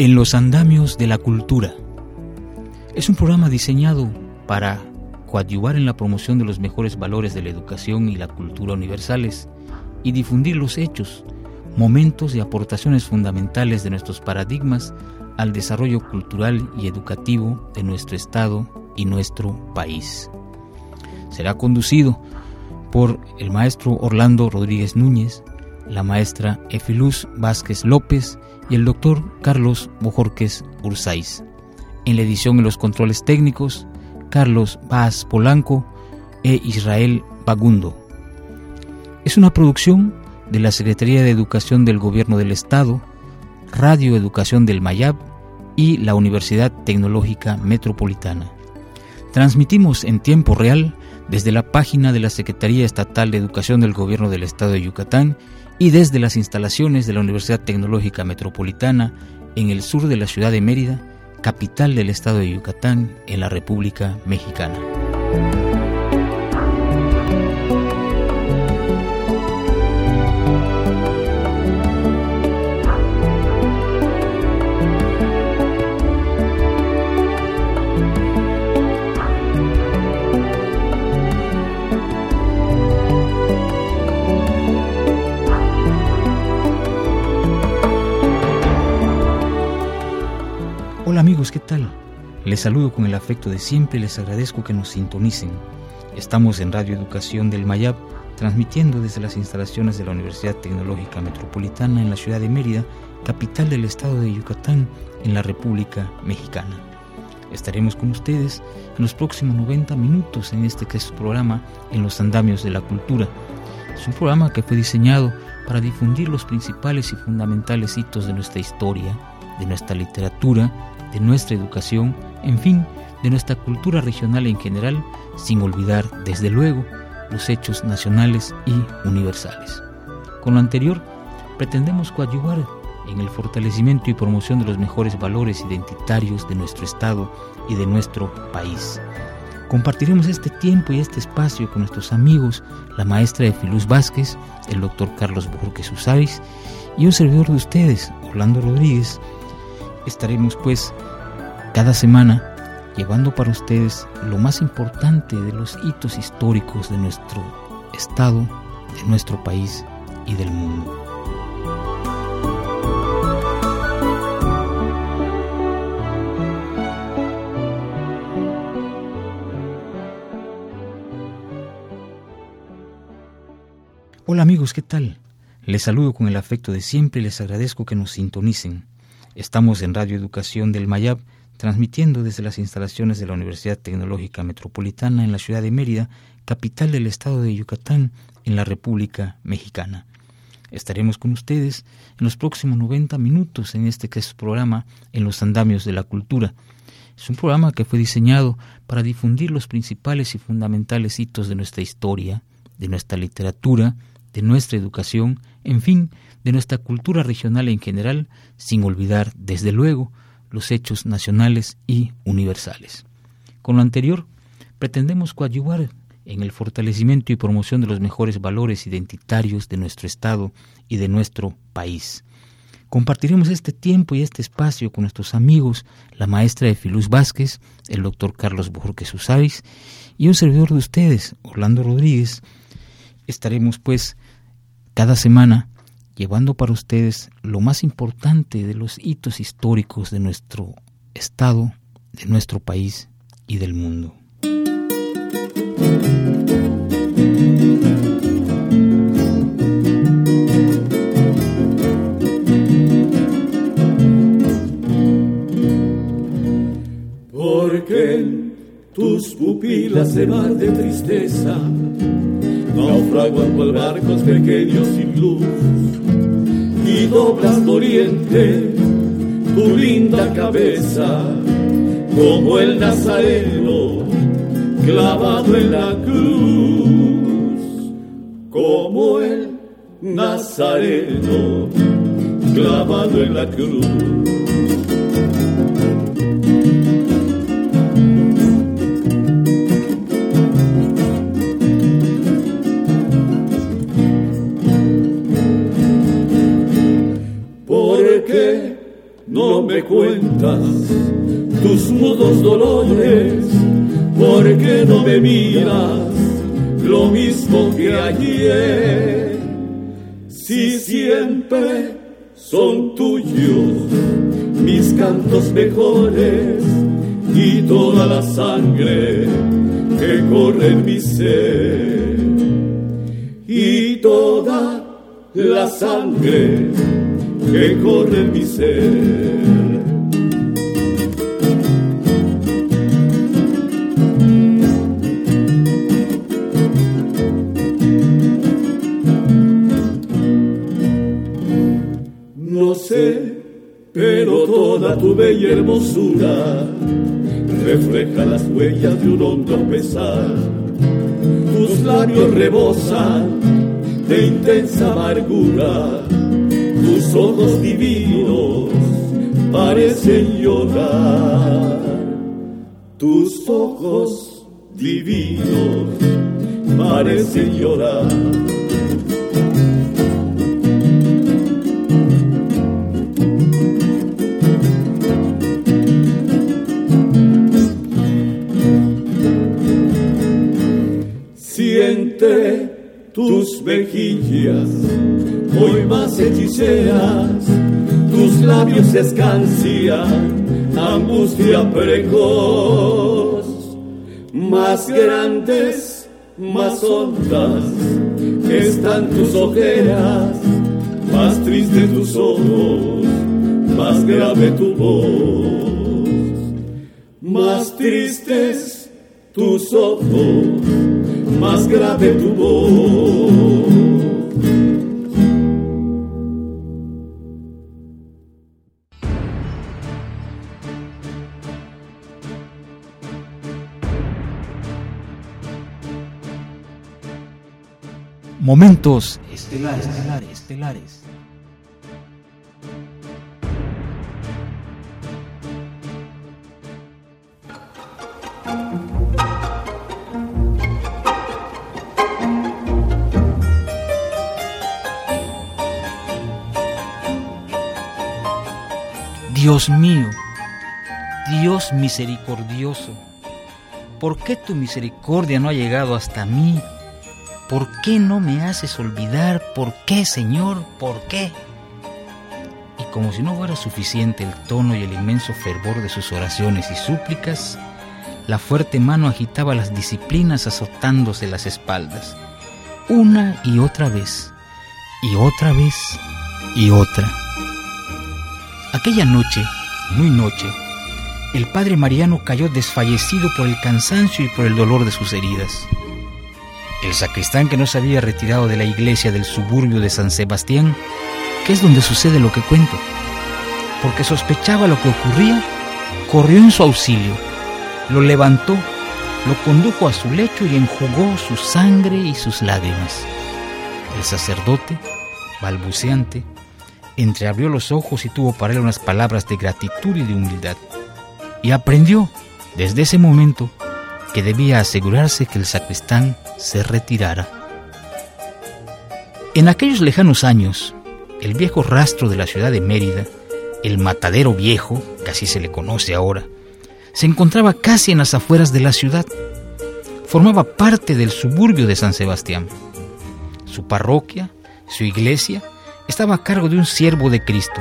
En los andamios de la cultura. Es un programa diseñado para coadyuvar en la promoción de los mejores valores de la educación y la cultura universales y difundir los hechos, momentos y aportaciones fundamentales de nuestros paradigmas al desarrollo cultural y educativo de nuestro Estado y nuestro país. Será conducido por el maestro Orlando Rodríguez Núñez, la maestra Efiluz Vázquez López y el doctor Carlos Bojorques Ursáiz. En la edición y los controles técnicos, Carlos Vaz Polanco e Israel Bagundo. Es una producción de la Secretaría de Educación del Gobierno del Estado, Radio Educación del Mayab y la Universidad Tecnológica Metropolitana. Transmitimos en tiempo real desde la página de la Secretaría Estatal de Educación del Gobierno del Estado de Yucatán y desde las instalaciones de la Universidad Tecnológica Metropolitana en el sur de la ciudad de Mérida, capital del Estado de Yucatán en la República Mexicana. Amigos, ¿qué tal? Les saludo con el afecto de siempre y les agradezco que nos sintonicen. Estamos en Radio Educación del Mayab, transmitiendo desde las instalaciones de la Universidad Tecnológica Metropolitana en la ciudad de Mérida, capital del estado de Yucatán, en la República Mexicana. Estaremos con ustedes en los próximos 90 minutos en este que es programa En los Andamios de la Cultura. Es un programa que fue diseñado para difundir los principales y fundamentales hitos de nuestra historia, de nuestra literatura, de nuestra educación, en fin, de nuestra cultura regional en general, sin olvidar, desde luego, los hechos nacionales y universales. Con lo anterior, pretendemos coadyuvar en el fortalecimiento y promoción de los mejores valores identitarios de nuestro Estado y de nuestro país. Compartiremos este tiempo y este espacio con nuestros amigos, la maestra de Filuz Vázquez, el doctor Carlos Borges Usáis y un servidor de ustedes, Orlando Rodríguez, Estaremos pues cada semana llevando para ustedes lo más importante de los hitos históricos de nuestro estado, de nuestro país y del mundo. Hola amigos, ¿qué tal? Les saludo con el afecto de siempre y les agradezco que nos sintonicen. Estamos en Radio Educación del Mayab, transmitiendo desde las instalaciones de la Universidad Tecnológica Metropolitana en la ciudad de Mérida, capital del estado de Yucatán, en la República Mexicana. Estaremos con ustedes en los próximos 90 minutos en este que es programa En los Andamios de la Cultura. Es un programa que fue diseñado para difundir los principales y fundamentales hitos de nuestra historia, de nuestra literatura, de nuestra educación, en fin, de nuestra cultura regional en general, sin olvidar, desde luego, los hechos nacionales y universales. Con lo anterior, pretendemos coadyuvar en el fortalecimiento y promoción de los mejores valores identitarios de nuestro Estado y de nuestro país. Compartiremos este tiempo y este espacio con nuestros amigos, la maestra de Filuz Vázquez, el doctor Carlos Borges Usáis y un servidor de ustedes, Orlando Rodríguez. Estaremos pues cada semana llevando para ustedes lo más importante de los hitos históricos de nuestro Estado, de nuestro país y del mundo. Porque tus pupilas se van de tristeza naufragan barcos pequeños sin luz doblas oriente tu linda cabeza como el nazareno clavado en la cruz como el nazareno clavado en la cruz cuentas tus mudos dolores, porque no me miras lo mismo que ayer. Si siempre son tuyos mis cantos mejores y toda la sangre que corre en mi ser y toda la sangre que corre mi ser. No sé, pero toda tu bella hermosura refleja las huellas de un hondo pesar. Tus labios rebosan de intensa amargura tus ojos divinos parecen llorar. Tus ojos divinos parecen llorar. Siente tus mejillas hoy más hechiceras, tus labios escancian angustia precoz, más grandes, más hondas están tus ojeras, más triste tus ojos, más grave tu voz, más tristes tus ojos, más grave tu voz. Momentos estelares, estelares, estelares. Dios mío, Dios misericordioso, ¿por qué tu misericordia no ha llegado hasta mí? ¿Por qué no me haces olvidar? ¿Por qué, Señor? ¿Por qué? Y como si no fuera suficiente el tono y el inmenso fervor de sus oraciones y súplicas, la fuerte mano agitaba las disciplinas azotándose las espaldas, una y otra vez, y otra vez, y otra. Aquella noche, muy noche, el padre Mariano cayó desfallecido por el cansancio y por el dolor de sus heridas. El sacristán que no se había retirado de la iglesia del suburbio de San Sebastián, que es donde sucede lo que cuento, porque sospechaba lo que ocurría, corrió en su auxilio, lo levantó, lo condujo a su lecho y enjugó su sangre y sus lágrimas. El sacerdote, balbuceante, entreabrió los ojos y tuvo para él unas palabras de gratitud y de humildad. Y aprendió, desde ese momento, que debía asegurarse que el sacristán se retirara. En aquellos lejanos años, el viejo rastro de la ciudad de Mérida, el matadero viejo, que así se le conoce ahora, se encontraba casi en las afueras de la ciudad. Formaba parte del suburbio de San Sebastián. Su parroquia, su iglesia, estaba a cargo de un siervo de Cristo,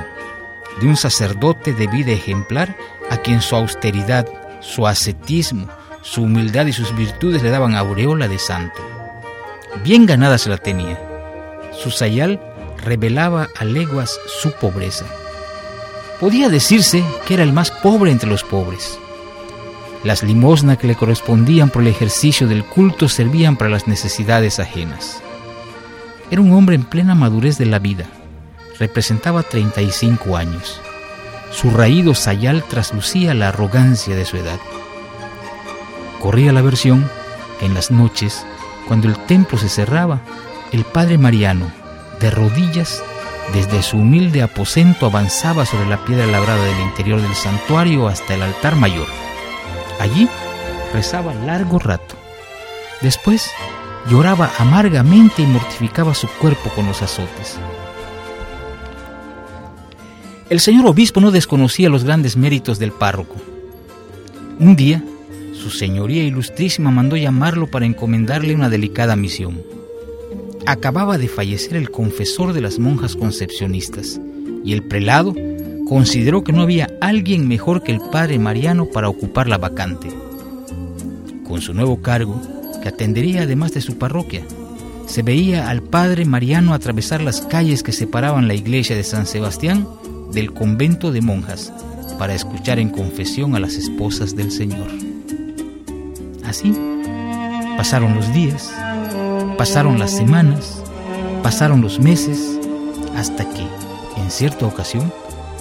de un sacerdote de vida ejemplar a quien su austeridad, su ascetismo, su humildad y sus virtudes le daban aureola de santo. Bien ganada se la tenía. Su sayal revelaba a leguas su pobreza. Podía decirse que era el más pobre entre los pobres. Las limosnas que le correspondían por el ejercicio del culto servían para las necesidades ajenas. Era un hombre en plena madurez de la vida. Representaba 35 años. Su raído sayal traslucía la arrogancia de su edad. Corría la versión que en las noches, cuando el templo se cerraba, el padre Mariano, de rodillas, desde su humilde aposento avanzaba sobre la piedra labrada del interior del santuario hasta el altar mayor. Allí rezaba largo rato. Después lloraba amargamente y mortificaba su cuerpo con los azotes. El señor obispo no desconocía los grandes méritos del párroco. Un día, su señoría ilustrísima mandó llamarlo para encomendarle una delicada misión. Acababa de fallecer el confesor de las monjas concepcionistas y el prelado consideró que no había alguien mejor que el padre Mariano para ocupar la vacante. Con su nuevo cargo, que atendería además de su parroquia, se veía al padre Mariano atravesar las calles que separaban la iglesia de San Sebastián del convento de monjas para escuchar en confesión a las esposas del Señor. Así pasaron los días, pasaron las semanas, pasaron los meses, hasta que, en cierta ocasión,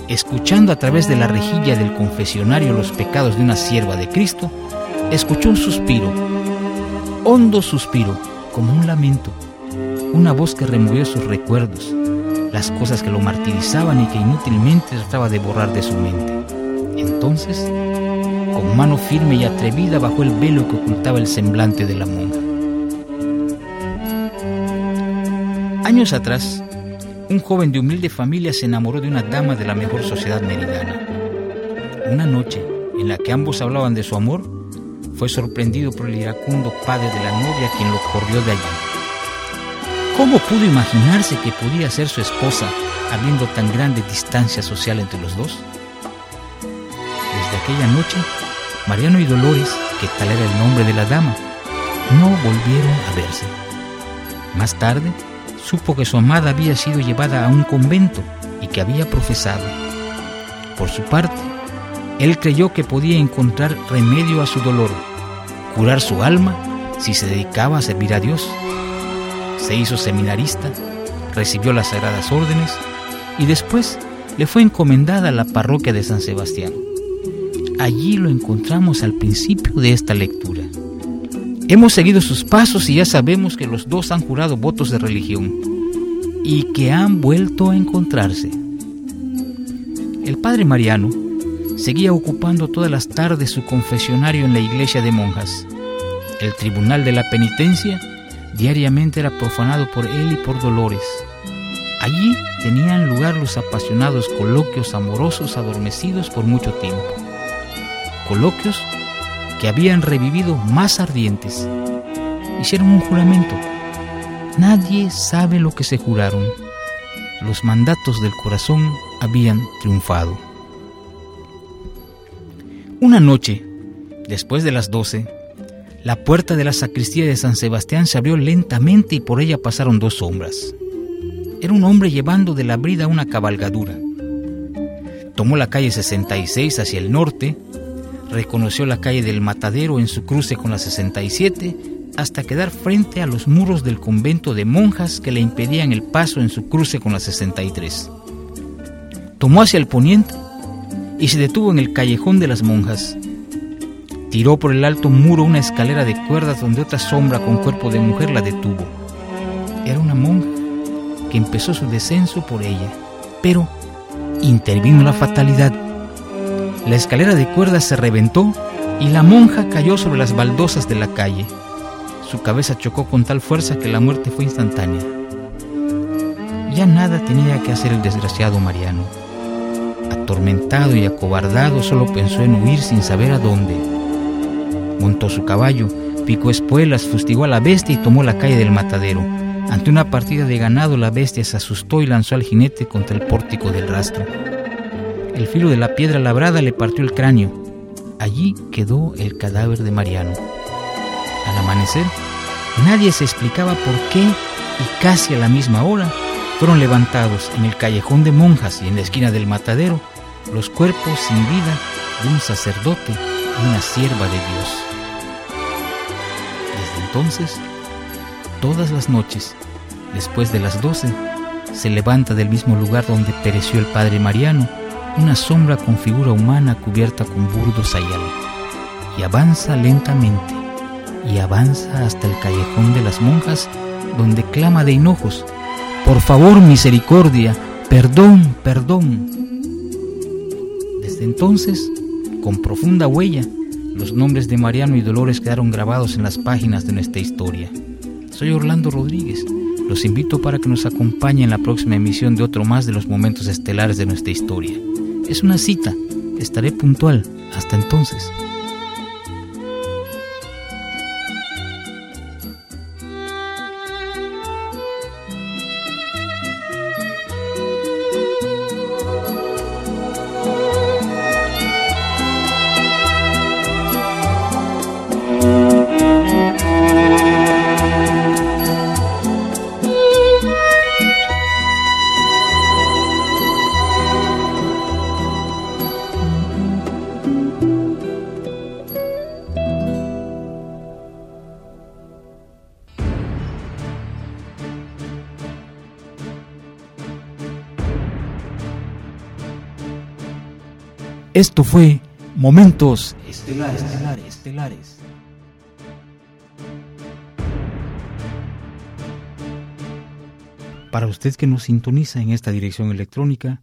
escuchando a través de la rejilla del confesionario los pecados de una sierva de Cristo, escuchó un suspiro, hondo suspiro, como un lamento, una voz que removió sus recuerdos, las cosas que lo martirizaban y que inútilmente trataba de borrar de su mente. Entonces, con mano firme y atrevida bajó el velo que ocultaba el semblante de la monja. Años atrás, un joven de humilde familia se enamoró de una dama de la mejor sociedad meridana. Una noche, en la que ambos hablaban de su amor, fue sorprendido por el iracundo padre de la novia quien lo corrió de allí. ¿Cómo pudo imaginarse que podía ser su esposa habiendo tan grande distancia social entre los dos? Desde aquella noche, Mariano y Dolores, que tal era el nombre de la dama, no volvieron a verse. Más tarde, supo que su amada había sido llevada a un convento y que había profesado. Por su parte, él creyó que podía encontrar remedio a su dolor, curar su alma si se dedicaba a servir a Dios se hizo seminarista, recibió las sagradas órdenes y después le fue encomendada a la parroquia de San Sebastián. Allí lo encontramos al principio de esta lectura. Hemos seguido sus pasos y ya sabemos que los dos han jurado votos de religión y que han vuelto a encontrarse. El padre Mariano seguía ocupando todas las tardes su confesionario en la iglesia de monjas. El tribunal de la penitencia diariamente era profanado por él y por Dolores. Allí tenían lugar los apasionados coloquios amorosos adormecidos por mucho tiempo. Coloquios que habían revivido más ardientes. Hicieron un juramento. Nadie sabe lo que se juraron. Los mandatos del corazón habían triunfado. Una noche, después de las doce, la puerta de la sacristía de San Sebastián se abrió lentamente y por ella pasaron dos sombras. Era un hombre llevando de la brida una cabalgadura. Tomó la calle 66 hacia el norte, reconoció la calle del Matadero en su cruce con la 67 hasta quedar frente a los muros del convento de monjas que le impedían el paso en su cruce con la 63. Tomó hacia el poniente y se detuvo en el callejón de las monjas, Tiró por el alto muro una escalera de cuerdas donde otra sombra con cuerpo de mujer la detuvo. Era una monja que empezó su descenso por ella, pero intervino la fatalidad. La escalera de cuerdas se reventó y la monja cayó sobre las baldosas de la calle. Su cabeza chocó con tal fuerza que la muerte fue instantánea. Ya nada tenía que hacer el desgraciado Mariano. Atormentado y acobardado, solo pensó en huir sin saber a dónde montó su caballo, picó espuelas, fustigó a la bestia y tomó la calle del matadero. Ante una partida de ganado la bestia se asustó y lanzó al jinete contra el pórtico del rastro. El filo de la piedra labrada le partió el cráneo. Allí quedó el cadáver de Mariano. Al amanecer, nadie se explicaba por qué y casi a la misma hora fueron levantados en el callejón de monjas y en la esquina del matadero los cuerpos sin vida de un sacerdote y una sierva de Dios entonces, todas las noches, después de las doce, se levanta del mismo lugar donde pereció el padre Mariano una sombra con figura humana cubierta con burdo sayal, y avanza lentamente, y avanza hasta el callejón de las monjas, donde clama de hinojos, por favor misericordia, perdón, perdón. Desde entonces, con profunda huella, los nombres de Mariano y Dolores quedaron grabados en las páginas de nuestra historia. Soy Orlando Rodríguez. Los invito para que nos acompañen en la próxima emisión de otro más de los momentos estelares de nuestra historia. Es una cita, estaré puntual. Hasta entonces. Esto fue Momentos Estelares. Estelares, Para usted que nos sintoniza en esta dirección electrónica,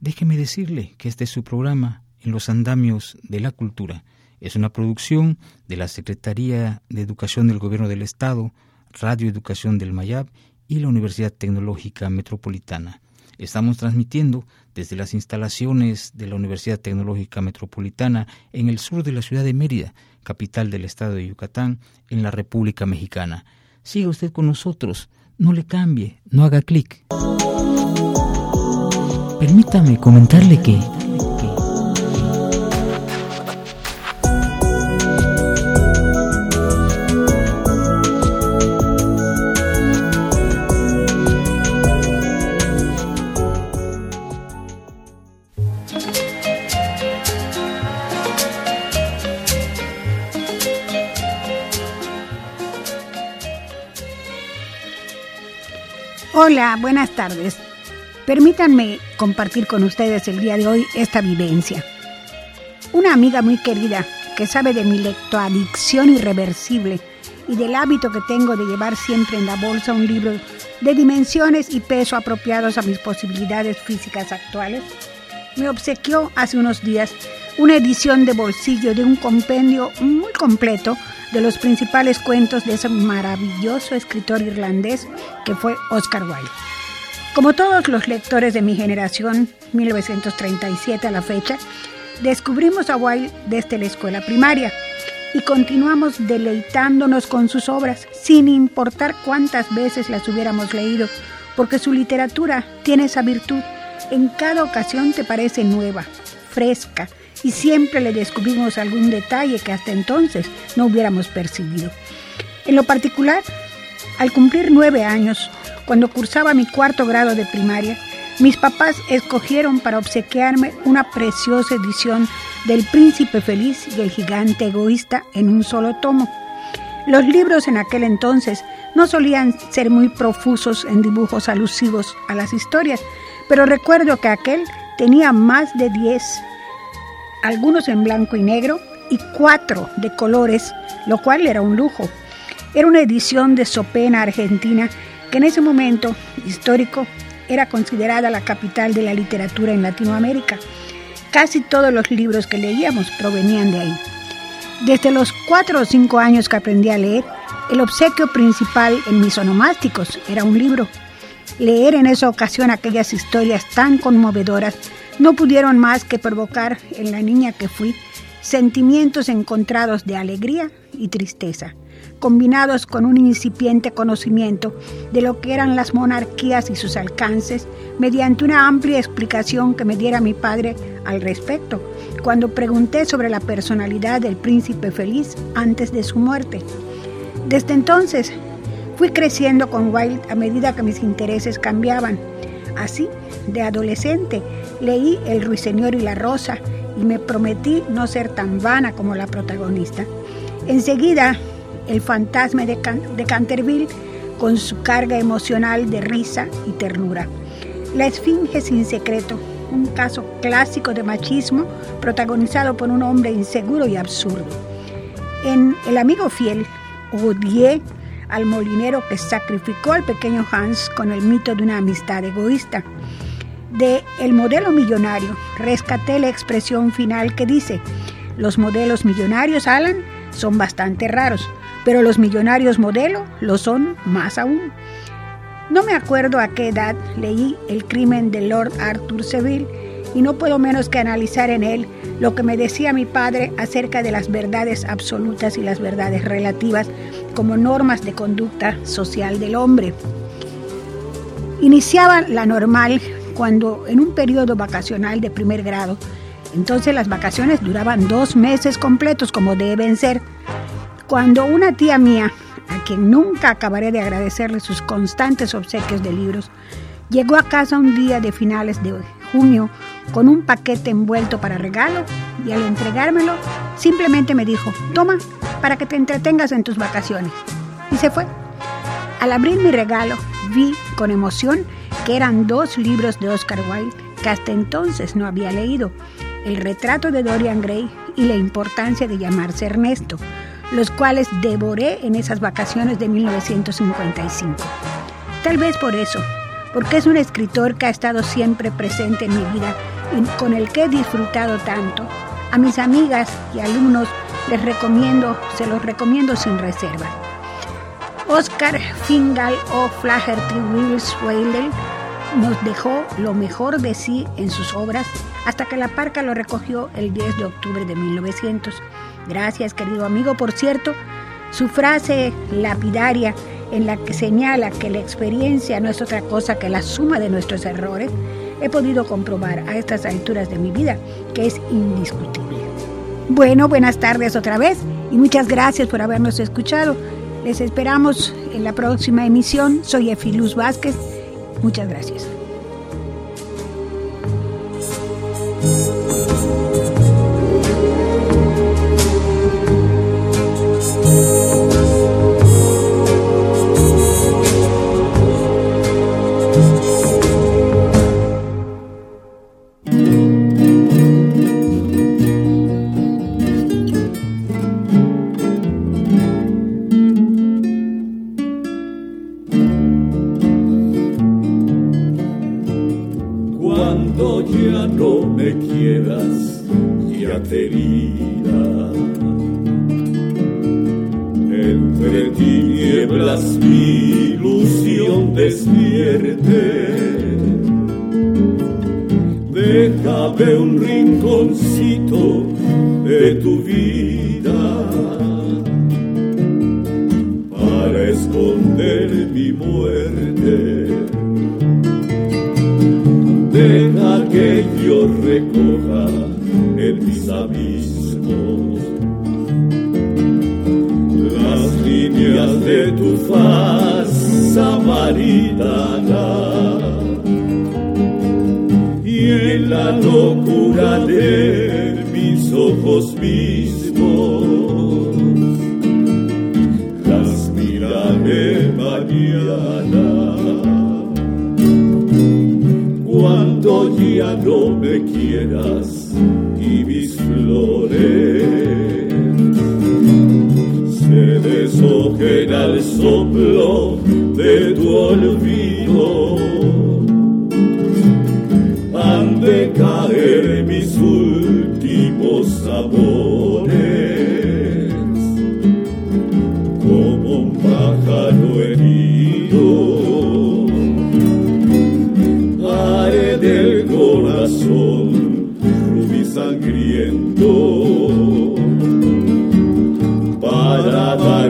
déjeme decirle que este es su programa En los Andamios de la Cultura. Es una producción de la Secretaría de Educación del Gobierno del Estado, Radio Educación del Mayab y la Universidad Tecnológica Metropolitana. Estamos transmitiendo desde las instalaciones de la Universidad Tecnológica Metropolitana en el sur de la ciudad de Mérida, capital del estado de Yucatán, en la República Mexicana. Siga usted con nosotros, no le cambie, no haga clic. Permítame comentarle que Hola, buenas tardes. Permítanme compartir con ustedes el día de hoy esta vivencia. Una amiga muy querida que sabe de mi lectoadicción irreversible y del hábito que tengo de llevar siempre en la bolsa un libro de dimensiones y peso apropiados a mis posibilidades físicas actuales, me obsequió hace unos días una edición de bolsillo de un compendio muy completo de los principales cuentos de ese maravilloso escritor irlandés que fue Oscar Wilde. Como todos los lectores de mi generación, 1937 a la fecha, descubrimos a Wilde desde la escuela primaria y continuamos deleitándonos con sus obras, sin importar cuántas veces las hubiéramos leído, porque su literatura tiene esa virtud. En cada ocasión te parece nueva, fresca, y siempre le descubrimos algún detalle que hasta entonces no hubiéramos percibido. En lo particular, al cumplir nueve años, cuando cursaba mi cuarto grado de primaria, mis papás escogieron para obsequiarme una preciosa edición del Príncipe Feliz y el Gigante Egoísta en un solo tomo. Los libros en aquel entonces no solían ser muy profusos en dibujos alusivos a las historias, pero recuerdo que aquel tenía más de diez algunos en blanco y negro y cuatro de colores, lo cual era un lujo. Era una edición de Sopena, Argentina, que en ese momento histórico era considerada la capital de la literatura en Latinoamérica. Casi todos los libros que leíamos provenían de ahí. Desde los cuatro o cinco años que aprendí a leer, el obsequio principal en mis onomásticos era un libro. Leer en esa ocasión aquellas historias tan conmovedoras no pudieron más que provocar en la niña que fui sentimientos encontrados de alegría y tristeza, combinados con un incipiente conocimiento de lo que eran las monarquías y sus alcances, mediante una amplia explicación que me diera mi padre al respecto, cuando pregunté sobre la personalidad del príncipe feliz antes de su muerte. Desde entonces fui creciendo con Wilde a medida que mis intereses cambiaban. Así, de adolescente, leí El ruiseñor y la rosa y me prometí no ser tan vana como la protagonista. Enseguida, El fantasma de, Canterville con su carga emocional de risa y ternura. La Esfinge sin secreto, un caso clásico de machismo protagonizado por un hombre inseguro y absurdo. En El amigo fiel, odié al molinero que sacrificó al pequeño Hans con el mito de una amistad egoísta de El modelo millonario, rescaté la expresión final que dice, los modelos millonarios, Alan, son bastante raros, pero los millonarios modelo lo son más aún. No me acuerdo a qué edad leí El crimen de Lord Arthur Seville y no puedo menos que analizar en él lo que me decía mi padre acerca de las verdades absolutas y las verdades relativas como normas de conducta social del hombre. Iniciaba la normal cuando en un periodo vacacional de primer grado, entonces las vacaciones duraban dos meses completos como deben ser, cuando una tía mía, a quien nunca acabaré de agradecerle sus constantes obsequios de libros, llegó a casa un día de finales de junio con un paquete envuelto para regalo y al entregármelo simplemente me dijo, toma, para que te entretengas en tus vacaciones. Y se fue. Al abrir mi regalo vi con emoción que eran dos libros de Oscar Wilde que hasta entonces no había leído, El retrato de Dorian Gray y La importancia de llamarse Ernesto, los cuales devoré en esas vacaciones de 1955. Tal vez por eso, porque es un escritor que ha estado siempre presente en mi vida con el que he disfrutado tanto. A mis amigas y alumnos les recomiendo, se los recomiendo sin reserva. Oscar Fingal o Flaherty Wills Whaley nos dejó lo mejor de sí en sus obras hasta que la parca lo recogió el 10 de octubre de 1900. Gracias, querido amigo. Por cierto, su frase lapidaria en la que señala que la experiencia no es otra cosa que la suma de nuestros errores, he podido comprobar a estas alturas de mi vida que es indiscutible. Bueno, buenas tardes otra vez y muchas gracias por habernos escuchado. Les esperamos en la próxima emisión. Soy Efi Luz Vázquez. Muchas gracias.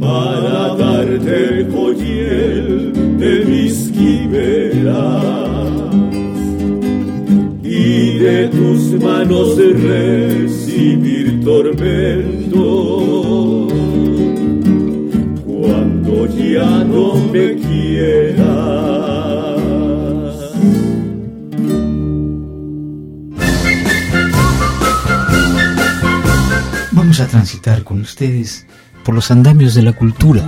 para darte el joyel de mis quimeras y de tus manos recibir tormento con ustedes por los andamios de la cultura.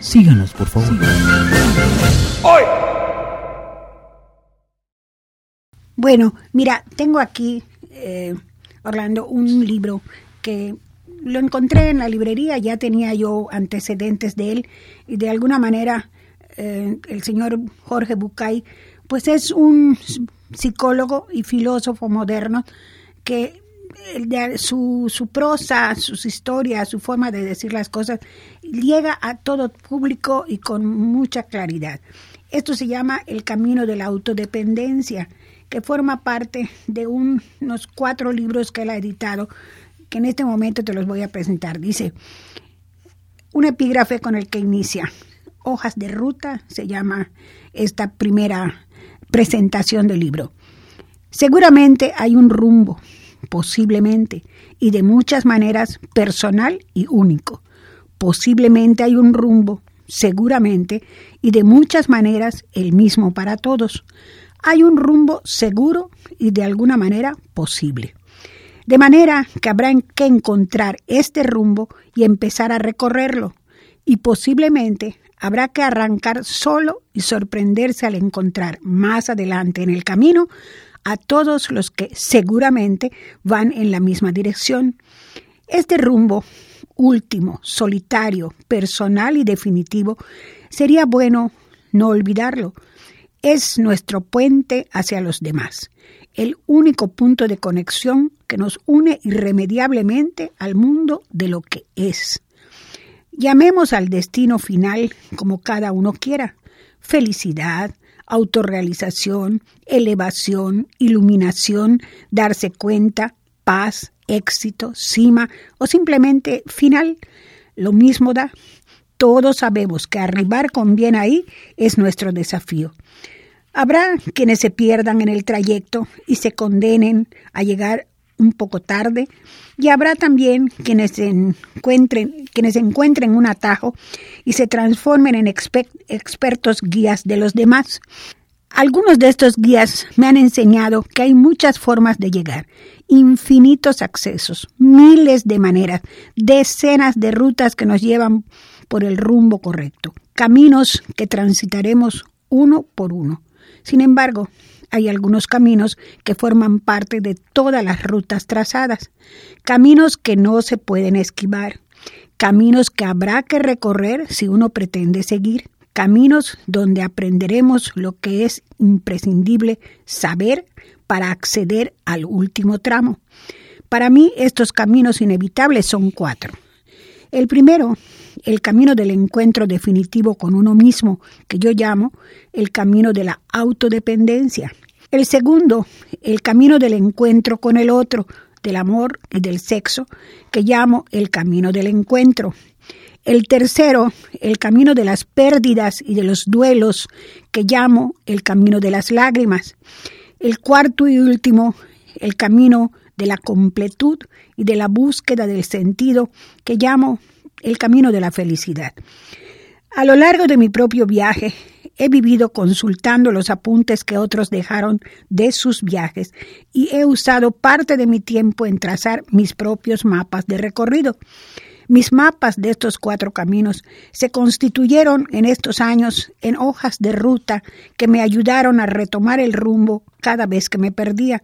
Síganos, por favor. Bueno, mira, tengo aquí, eh, Orlando, un libro que lo encontré en la librería, ya tenía yo antecedentes de él y de alguna manera eh, el señor Jorge Bucay, pues es un psicólogo y filósofo moderno que su, su prosa, sus historias, su forma de decir las cosas, llega a todo público y con mucha claridad. Esto se llama el camino de la autodependencia, que forma parte de unos cuatro libros que él ha editado, que en este momento te los voy a presentar. Dice, un epígrafe con el que inicia, hojas de ruta, se llama esta primera presentación del libro. Seguramente hay un rumbo, posiblemente, y de muchas maneras personal y único. Posiblemente hay un rumbo, seguramente, y de muchas maneras el mismo para todos. Hay un rumbo seguro y de alguna manera posible. De manera que habrá que encontrar este rumbo y empezar a recorrerlo. Y posiblemente habrá que arrancar solo y sorprenderse al encontrar más adelante en el camino a todos los que seguramente van en la misma dirección. Este rumbo último, solitario, personal y definitivo, sería bueno no olvidarlo. Es nuestro puente hacia los demás, el único punto de conexión que nos une irremediablemente al mundo de lo que es. Llamemos al destino final como cada uno quiera, felicidad, autorrealización, elevación, iluminación, darse cuenta, paz, éxito, cima o simplemente final. Lo mismo da. Todos sabemos que arribar con bien ahí es nuestro desafío. Habrá quienes se pierdan en el trayecto y se condenen a llegar un poco tarde, y habrá también quienes encuentren, quienes encuentren un atajo y se transformen en expertos guías de los demás. Algunos de estos guías me han enseñado que hay muchas formas de llegar, infinitos accesos, miles de maneras, decenas de rutas que nos llevan por el rumbo correcto, caminos que transitaremos uno por uno. Sin embargo, hay algunos caminos que forman parte de todas las rutas trazadas, caminos que no se pueden esquivar, caminos que habrá que recorrer si uno pretende seguir, caminos donde aprenderemos lo que es imprescindible saber para acceder al último tramo. Para mí estos caminos inevitables son cuatro. El primero el camino del encuentro definitivo con uno mismo, que yo llamo el camino de la autodependencia. El segundo, el camino del encuentro con el otro, del amor y del sexo, que llamo el camino del encuentro. El tercero, el camino de las pérdidas y de los duelos, que llamo el camino de las lágrimas. El cuarto y último, el camino de la completud y de la búsqueda del sentido, que llamo el camino de la felicidad. A lo largo de mi propio viaje, he vivido consultando los apuntes que otros dejaron de sus viajes y he usado parte de mi tiempo en trazar mis propios mapas de recorrido. Mis mapas de estos cuatro caminos se constituyeron en estos años en hojas de ruta que me ayudaron a retomar el rumbo cada vez que me perdía.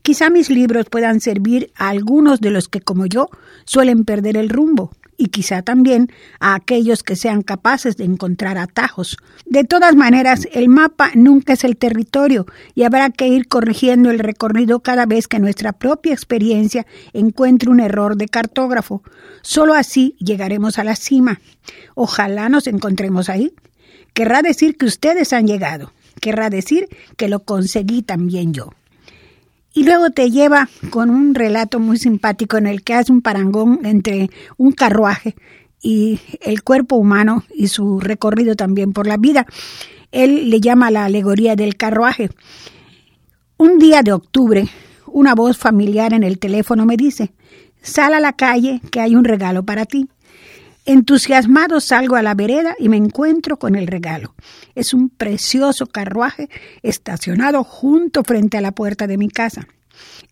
Quizá mis libros puedan servir a algunos de los que, como yo, suelen perder el rumbo y quizá también a aquellos que sean capaces de encontrar atajos. De todas maneras, el mapa nunca es el territorio y habrá que ir corrigiendo el recorrido cada vez que nuestra propia experiencia encuentre un error de cartógrafo. Solo así llegaremos a la cima. Ojalá nos encontremos ahí. Querrá decir que ustedes han llegado. Querrá decir que lo conseguí también yo. Y luego te lleva con un relato muy simpático en el que hace un parangón entre un carruaje y el cuerpo humano y su recorrido también por la vida. Él le llama la alegoría del carruaje. Un día de octubre, una voz familiar en el teléfono me dice, sal a la calle que hay un regalo para ti. Entusiasmado salgo a la vereda y me encuentro con el regalo. Es un precioso carruaje estacionado junto frente a la puerta de mi casa.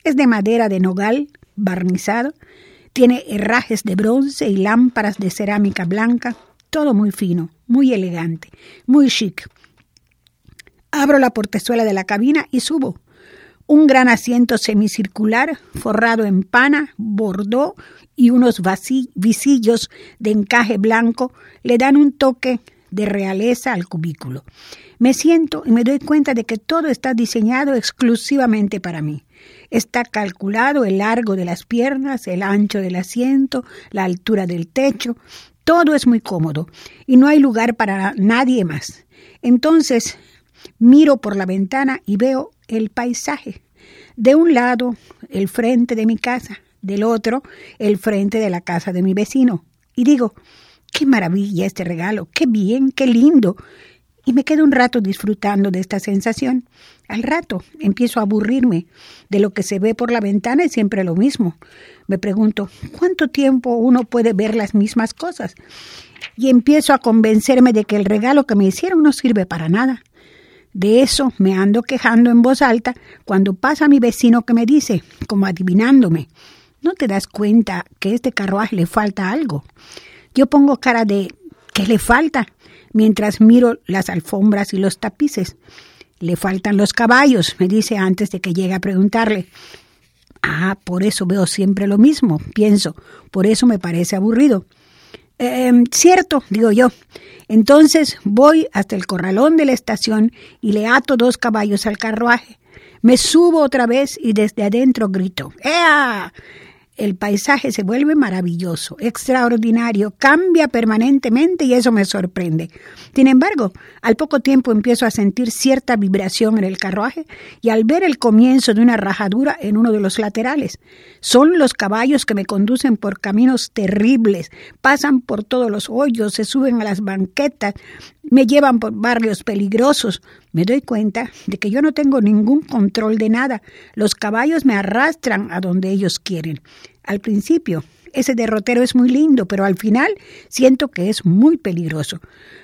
Es de madera de nogal, barnizado, tiene herrajes de bronce y lámparas de cerámica blanca, todo muy fino, muy elegante, muy chic. Abro la portezuela de la cabina y subo. Un gran asiento semicircular forrado en pana, bordó y unos visillos de encaje blanco le dan un toque de realeza al cubículo. Me siento y me doy cuenta de que todo está diseñado exclusivamente para mí. Está calculado el largo de las piernas, el ancho del asiento, la altura del techo. Todo es muy cómodo y no hay lugar para nadie más. Entonces miro por la ventana y veo el paisaje. De un lado, el frente de mi casa, del otro el frente de la casa de mi vecino. Y digo, qué maravilla este regalo, qué bien, qué lindo. Y me quedo un rato disfrutando de esta sensación. Al rato empiezo a aburrirme de lo que se ve por la ventana y siempre lo mismo. Me pregunto, ¿cuánto tiempo uno puede ver las mismas cosas? Y empiezo a convencerme de que el regalo que me hicieron no sirve para nada. De eso me ando quejando en voz alta cuando pasa mi vecino que me dice, como adivinándome, ¿No te das cuenta que a este carruaje le falta algo? Yo pongo cara de ¿qué le falta? mientras miro las alfombras y los tapices. Le faltan los caballos, me dice antes de que llegue a preguntarle. Ah, por eso veo siempre lo mismo, pienso, por eso me parece aburrido. Em, cierto, digo yo. Entonces voy hasta el corralón de la estación y le ato dos caballos al carruaje. Me subo otra vez y desde adentro grito, ¡Ea! El paisaje se vuelve maravilloso, extraordinario, cambia permanentemente y eso me sorprende. Sin embargo, al poco tiempo empiezo a sentir cierta vibración en el carruaje y al ver el comienzo de una rajadura en uno de los laterales. Son los caballos que me conducen por caminos terribles, pasan por todos los hoyos, se suben a las banquetas, me llevan por barrios peligrosos. Me doy cuenta de que yo no tengo ningún control de nada. Los caballos me arrastran a donde ellos quieren. Al principio, ese derrotero es muy lindo, pero al final siento que es muy peligroso.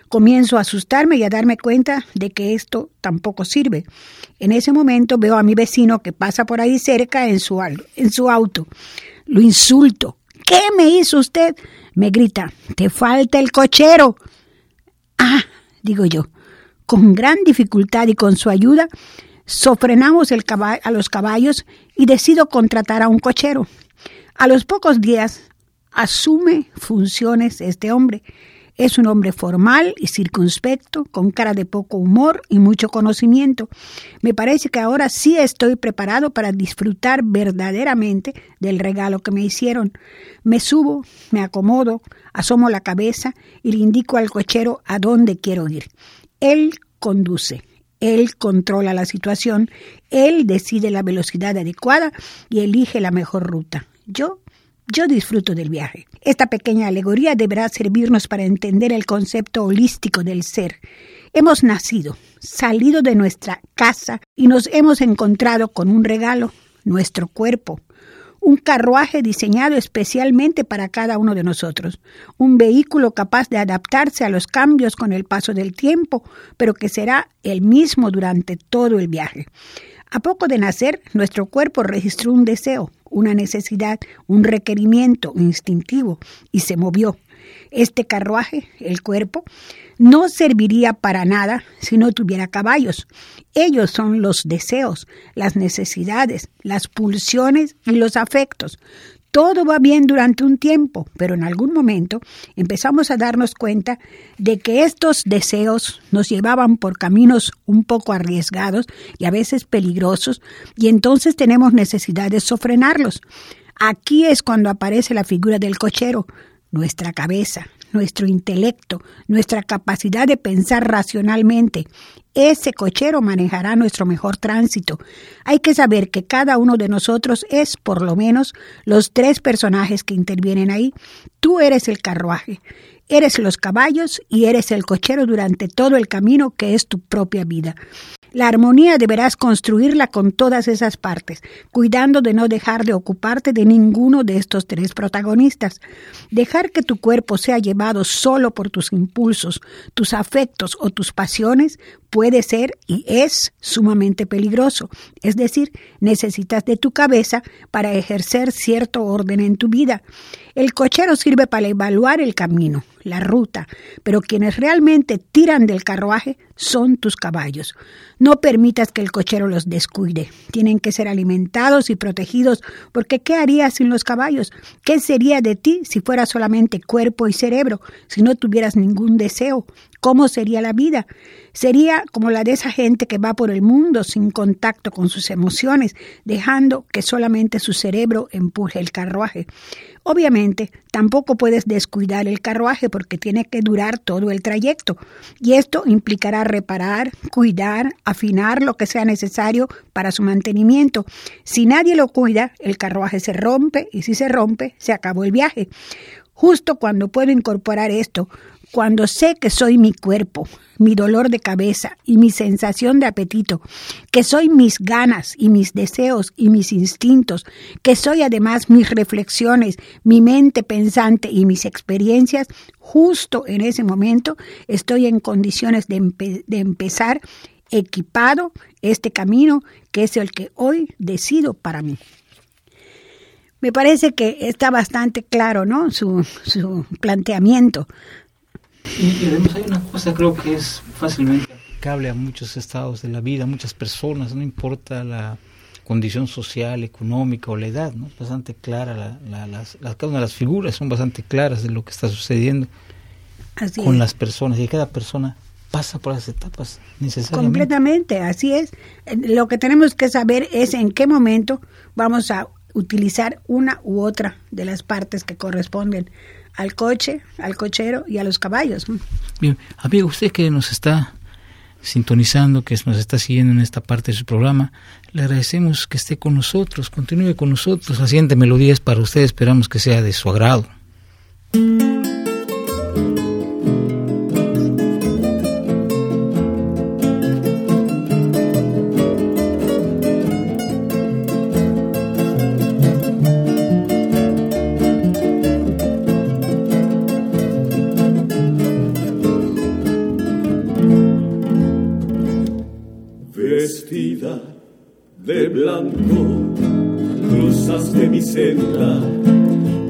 Comienzo a asustarme y a darme cuenta de que esto tampoco sirve. En ese momento veo a mi vecino que pasa por ahí cerca en su, en su auto. Lo insulto. ¿Qué me hizo usted? Me grita, te falta el cochero. Ah, digo yo, con gran dificultad y con su ayuda, sofrenamos el a los caballos y decido contratar a un cochero. A los pocos días asume funciones este hombre. Es un hombre formal y circunspecto, con cara de poco humor y mucho conocimiento. Me parece que ahora sí estoy preparado para disfrutar verdaderamente del regalo que me hicieron. Me subo, me acomodo, asomo la cabeza y le indico al cochero a dónde quiero ir. Él conduce. Él controla la situación, él decide la velocidad adecuada y elige la mejor ruta. Yo yo disfruto del viaje. Esta pequeña alegoría deberá servirnos para entender el concepto holístico del ser. Hemos nacido, salido de nuestra casa y nos hemos encontrado con un regalo, nuestro cuerpo, un carruaje diseñado especialmente para cada uno de nosotros, un vehículo capaz de adaptarse a los cambios con el paso del tiempo, pero que será el mismo durante todo el viaje. A poco de nacer, nuestro cuerpo registró un deseo, una necesidad, un requerimiento instintivo y se movió. Este carruaje, el cuerpo, no serviría para nada si no tuviera caballos. Ellos son los deseos, las necesidades, las pulsiones y los afectos. Todo va bien durante un tiempo, pero en algún momento empezamos a darnos cuenta de que estos deseos nos llevaban por caminos un poco arriesgados y a veces peligrosos, y entonces tenemos necesidad de sofrenarlos. Aquí es cuando aparece la figura del cochero, nuestra cabeza, nuestro intelecto, nuestra capacidad de pensar racionalmente. Ese cochero manejará nuestro mejor tránsito. Hay que saber que cada uno de nosotros es, por lo menos, los tres personajes que intervienen ahí. Tú eres el carruaje. Eres los caballos y eres el cochero durante todo el camino que es tu propia vida. La armonía deberás construirla con todas esas partes, cuidando de no dejar de ocuparte de ninguno de estos tres protagonistas. Dejar que tu cuerpo sea llevado solo por tus impulsos, tus afectos o tus pasiones puede ser y es sumamente peligroso. Es decir, necesitas de tu cabeza para ejercer cierto orden en tu vida. El cochero sirve para evaluar el camino, la ruta, pero quienes realmente tiran del carruaje son tus caballos. No permitas que el cochero los descuide. Tienen que ser alimentados y protegidos, porque ¿qué harías sin los caballos? ¿Qué sería de ti si fuera solamente cuerpo y cerebro, si no tuvieras ningún deseo? ¿Cómo sería la vida? Sería como la de esa gente que va por el mundo sin contacto con sus emociones, dejando que solamente su cerebro empuje el carruaje. Obviamente, tampoco puedes descuidar el carruaje porque tiene que durar todo el trayecto, y esto implicará reparar, cuidar, afinar lo que sea necesario para su mantenimiento. Si nadie lo cuida, el carruaje se rompe, y si se rompe, se acabó el viaje. Justo cuando puedo incorporar esto, cuando sé que soy mi cuerpo, mi dolor de cabeza y mi sensación de apetito, que soy mis ganas y mis deseos y mis instintos, que soy además mis reflexiones, mi mente pensante y mis experiencias, justo en ese momento estoy en condiciones de, empezar equipado este camino que es el que hoy decido para mí. Me parece que está bastante claro, ¿no? Su, su planteamiento y, además hay una cosa, creo que es fácilmente aplicable a muchos estados de la vida, a muchas personas, no importa la condición social, económica o la edad, ¿no? Bastante clara, la, las, cada una de las figuras son bastante claras de lo que está sucediendo con las personas y cada persona pasa por las etapas necesariamente. Completamente, así es. Lo que tenemos que saber es en qué momento vamos a utilizar una u otra de las partes que corresponden al coche, al cochero y a los caballos. Bien, amigo, usted que nos está sintonizando, que nos está siguiendo en esta parte de su programa, le agradecemos que esté con nosotros, continúe con nosotros. La siguiente melodía es para usted, esperamos que sea de su agrado.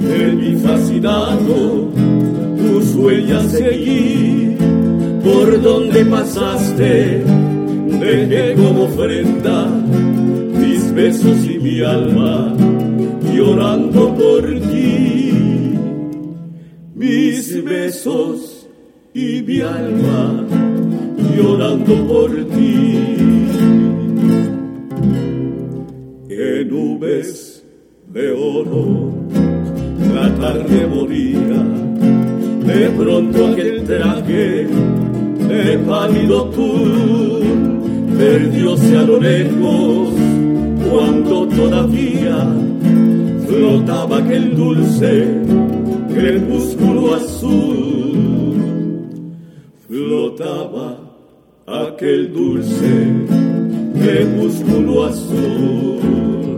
De mi fascinado tus huellas seguí, por donde pasaste, dejé como ofrenda mis besos y mi alma, llorando por ti, mis besos y mi alma, llorando por ti. En nubes de oro, la tarde moría, de pronto aquel traje de pálido tú perdióse a lo lejos cuando todavía flotaba aquel dulce crepúsculo azul, flotaba aquel dulce crepúsculo azul.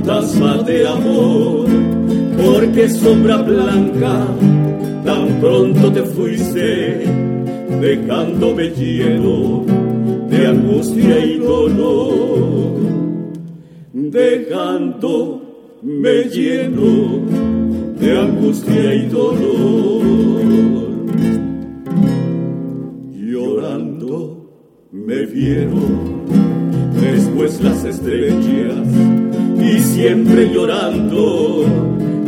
fantasma de amor, porque sombra blanca tan pronto te fuiste, dejándome lleno de angustia y dolor, dejándome lleno de angustia y dolor. Llorando me vieron después las estrellas y siempre llorando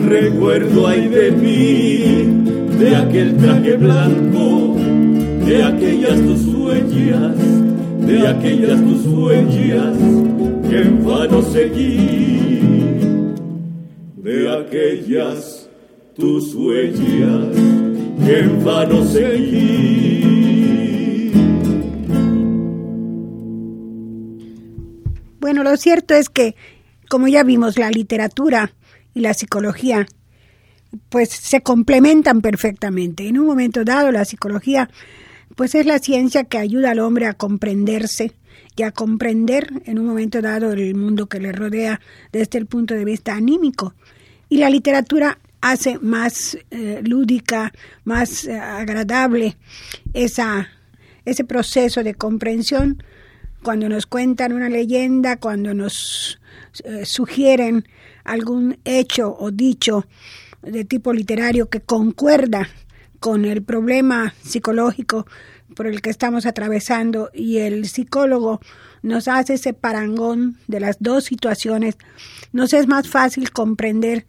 recuerdo ahí de mí, de aquel traje blanco, de aquellas tus huellas, de aquellas tus huellas que en vano seguí, de aquellas tus huellas que en vano seguí. Bueno, lo cierto es que, como ya vimos, la literatura y la psicología pues se complementan perfectamente. En un momento dado la psicología pues es la ciencia que ayuda al hombre a comprenderse y a comprender en un momento dado el mundo que le rodea desde el punto de vista anímico. Y la literatura hace más eh, lúdica, más eh, agradable esa, ese proceso de comprensión cuando nos cuentan una leyenda, cuando nos eh, sugieren algún hecho o dicho de tipo literario que concuerda con el problema psicológico por el que estamos atravesando y el psicólogo nos hace ese parangón de las dos situaciones, nos es más fácil comprender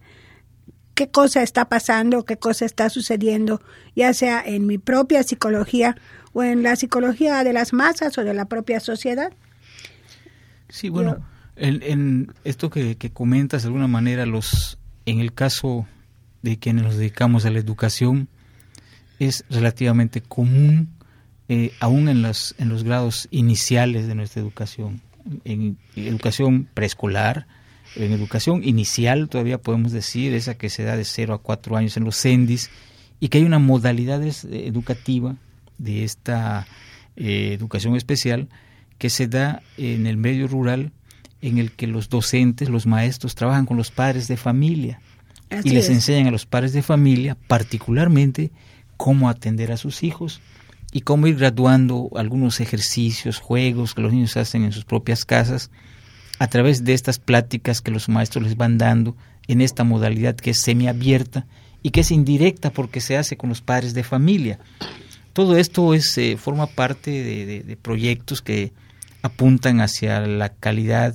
qué cosa está pasando, qué cosa está sucediendo, ya sea en mi propia psicología o en la psicología de las masas o de la propia sociedad. Sí, bueno, en, esto que, comentas, de alguna manera, los, en el caso de quienes nos dedicamos a la educación, es relativamente común, eh, aún en, las, en los grados iniciales de nuestra educación, en educación preescolar, en educación inicial todavía podemos decir, esa que se da de 0 a 4 años en los CENDIS, y que hay una modalidad educativa de esta eh, educación especial que se da en el medio rural en el que los docentes, los maestros trabajan con los padres de familia y les enseñan a los padres de familia particularmente cómo atender a sus hijos y cómo ir graduando algunos ejercicios, juegos que los niños hacen en sus propias casas a través de estas pláticas que los maestros les van dando en esta modalidad que es semiabierta y que es indirecta porque se hace con los padres de familia. Todo esto es, eh, forma parte de, proyectos que apuntan hacia la calidad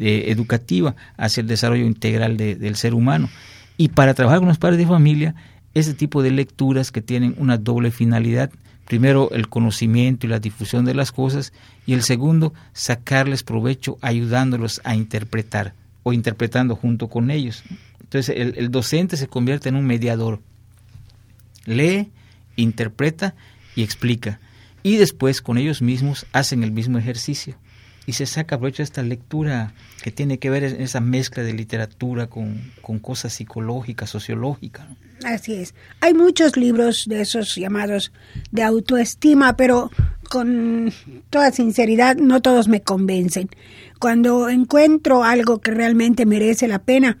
eh, educativa, hacia el desarrollo integral del ser humano. Y para trabajar con los padres de familia, ese tipo de lecturas que tienen una doble finalidad. Primero, el conocimiento y la difusión de las cosas. Y el segundo, sacarles provecho ayudándolos a interpretar o interpretando junto con ellos. Entonces, el, el docente se convierte en un mediador. Lee, interpreta y explica. Y después con ellos mismos hacen el mismo ejercicio y se saca provecho de esta lectura que tiene que ver en esa mezcla de literatura con, cosas psicológicas, sociológicas. Así es. Hay muchos libros de esos llamados de autoestima, pero con toda sinceridad no todos me convencen. Cuando encuentro algo que realmente merece la pena,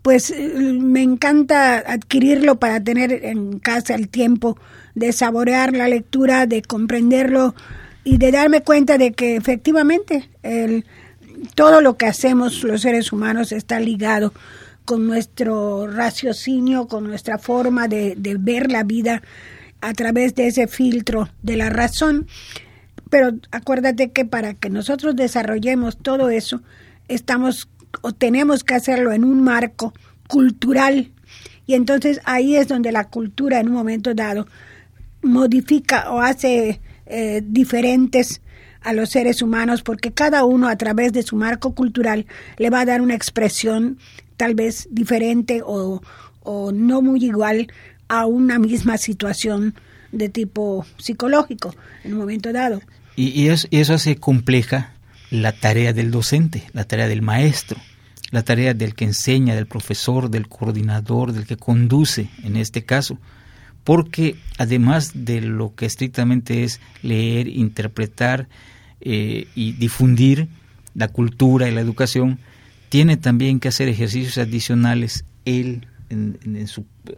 pues eh, me encanta adquirirlo para tener en casa el tiempo de saborear la lectura, de comprenderlo y de darme cuenta de que efectivamente el, todo lo que hacemos los seres humanos está ligado con nuestro raciocinio, con nuestra forma de, ver la vida a través de ese filtro de la razón. Pero acuérdate que para que nosotros desarrollemos todo eso, estamos o tenemos que hacerlo en un marco cultural. Y entonces ahí es donde la cultura en un momento dado modifica o hace eh, diferentes a los seres humanos porque cada uno a través de su marco cultural le va a dar una expresión tal vez diferente o, no muy igual a una misma situación de tipo psicológico en un momento dado. Y, y, eso, y eso hace compleja la tarea del docente, la tarea del maestro, la tarea del que enseña, del profesor, del coordinador, del que conduce en este caso porque además de lo que estrictamente es leer, interpretar eh, y difundir la cultura y la educación, tiene también que hacer ejercicios adicionales él,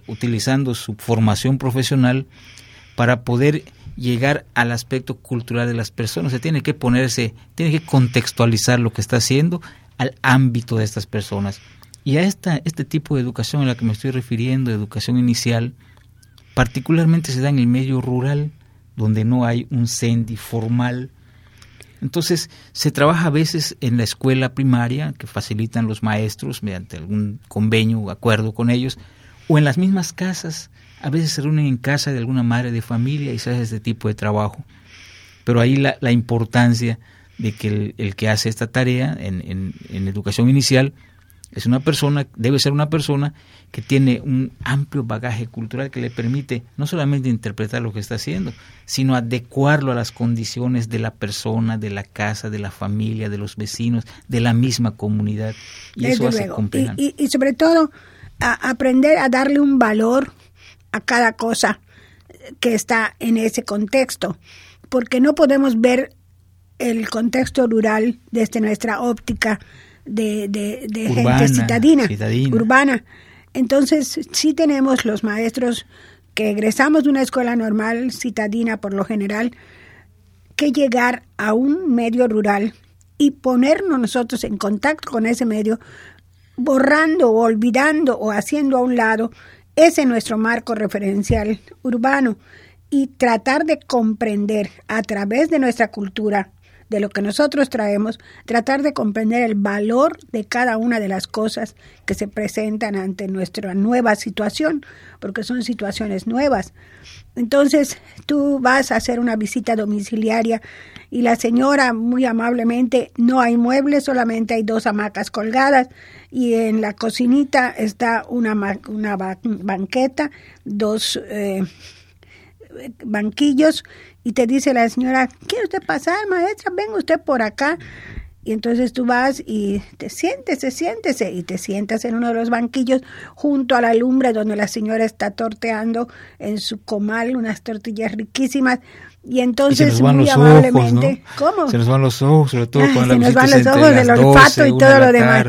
utilizando su formación profesional para poder llegar al aspecto cultural de las personas. Se tiene que ponerse, tiene que contextualizar lo que está haciendo al ámbito de estas personas. Y a esta, este tipo de educación a la que me estoy refiriendo, educación inicial, particularmente se da en el medio rural, donde no hay un CENDI formal. Entonces, se trabaja a veces en la escuela primaria, que facilitan los maestros mediante algún convenio o acuerdo con ellos, o en las mismas casas. A veces se reúnen en casa de alguna madre de familia y se hace este tipo de trabajo. Pero ahí la, la importancia de que el, que hace esta tarea en, en educación inicial es una persona, debe ser una persona que tiene un amplio bagaje cultural que le permite no solamente interpretar lo que está haciendo, sino adecuarlo a las condiciones de la persona, de la casa, de la familia, de los vecinos, de la misma comunidad. Y eso hace y, y, sobre todo aprender a darle un valor a cada cosa que está en ese contexto, porque no podemos ver el contexto rural desde nuestra óptica de, de, gente citadina, urbana. Entonces, sí tenemos los maestros que egresamos de una escuela normal, citadina por lo general, que llegar a un medio rural y ponernos nosotros en contacto con ese medio, borrando o olvidando o haciendo a un lado ese nuestro marco referencial urbano y tratar de comprender a través de nuestra cultura de lo que nosotros traemos, tratar de comprender el valor de cada una de las cosas que se presentan ante nuestra nueva situación, porque son situaciones nuevas. Entonces, tú vas a hacer una visita domiciliaria y la señora muy amablemente, no hay muebles, solamente hay dos hamacas colgadas y en la cocinita está una, una banqueta, dos eh, banquillos y te dice la señora, ¿quiere usted pasar, maestra? Venga usted por acá. Y entonces tú vas y te siéntese, siéntese, y te sientas en uno de los banquillos junto a la lumbre donde la señora está torteando en su comal unas tortillas riquísimas. Y entonces, muy amablemente, ¿cómo? Se nos van los ojos, sobre todo cuando la Se nos van los ojos del olfato y todo lo demás.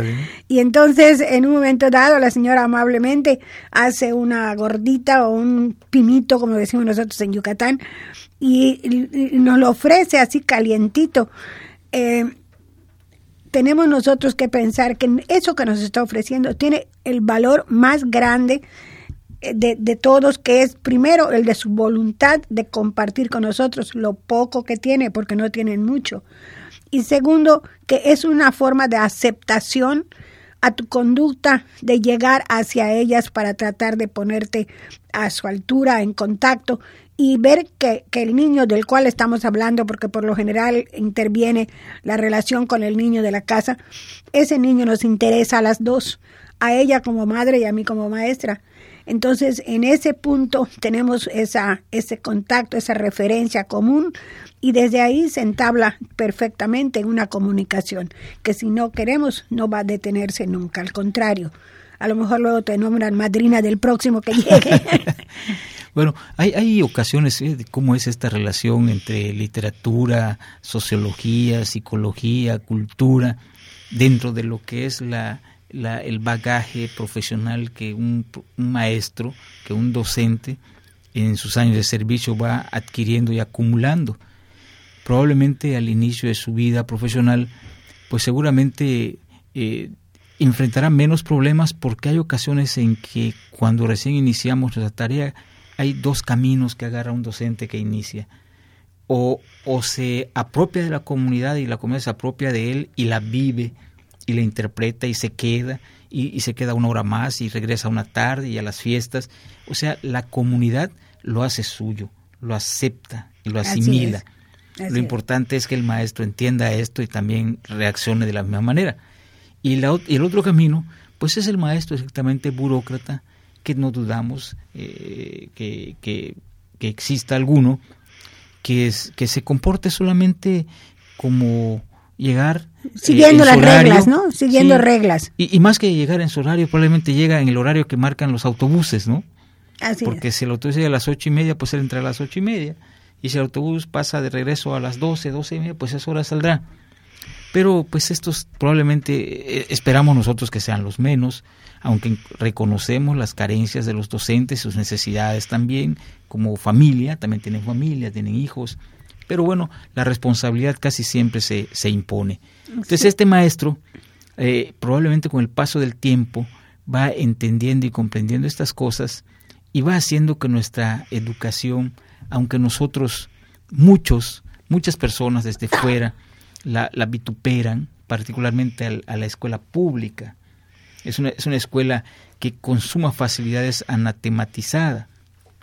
Y entonces, en un momento dado, la señora amablemente hace una gordita o un pinito, como decimos nosotros en Yucatán, y, nos lo ofrece así calientito. Eh, tenemos nosotros que pensar que eso que nos está ofreciendo tiene el valor más grande eh, de, de, todos, que es primero el de su voluntad de compartir con nosotros lo poco que tiene, porque no tienen mucho. Y segundo, que es una forma de aceptación a tu conducta, de llegar hacia ellas para tratar de ponerte a su altura, en contacto y ver que, que, el niño del cual estamos hablando, porque por lo general interviene la relación con el niño de la casa, ese niño nos interesa a las dos, a ella como madre y a mí como maestra. Entonces, en ese punto tenemos esa, ese contacto, esa referencia común y desde ahí se entabla perfectamente en una comunicación que si no queremos no va a detenerse nunca, al contrario. A lo mejor luego te nombran madrina del próximo que llegue. Bueno, hay, hay ocasiones ¿eh? de cómo es esta relación entre literatura, sociología, psicología, cultura, dentro de lo que es la, el bagaje profesional que un, un, maestro, que un docente en sus años de servicio va adquiriendo y acumulando. Probablemente al inicio de su vida profesional, pues seguramente eh, enfrentará menos problemas porque hay ocasiones en que cuando recién iniciamos nuestra tarea hay dos caminos que agarra un docente que inicia. O, o se apropia de la comunidad y la comunidad se apropia de él y la vive y la interpreta y se queda y, se queda una hora más y regresa una tarde y a las fiestas. O sea, la comunidad lo hace suyo, lo acepta y lo asimila. lo importante es. que el maestro entienda esto y también reaccione de la misma manera. Y, la, y el otro camino, pues es el maestro exactamente burócrata, que no dudamos eh, que, que, exista alguno que, es, que se comporte solamente como llegar eh, siguiendo las reglas, ¿no? Siguiendo reglas. Y, más que llegar en su horario, probablemente llega en el horario que marcan los autobuses, ¿no? Así Porque si el autobús llega a las ocho y media, pues él entra a las ocho y media. Y si el autobús pasa de regreso a las doce, doce y media, pues a esa hora saldrá. Pero pues estos probablemente eh, esperamos nosotros que sean los menos aunque reconocemos las carencias de los docentes, sus necesidades también, como familia, también tienen familia, tienen hijos, pero bueno, la responsabilidad casi siempre se, se impone. Entonces este maestro eh, probablemente con el paso del tiempo va entendiendo y comprendiendo estas cosas y va haciendo que nuestra educación, aunque nosotros, muchos, muchas personas desde fuera, la, vituperan, particularmente a la escuela pública. Es una, es una escuela que consuma facilidades anatematizada.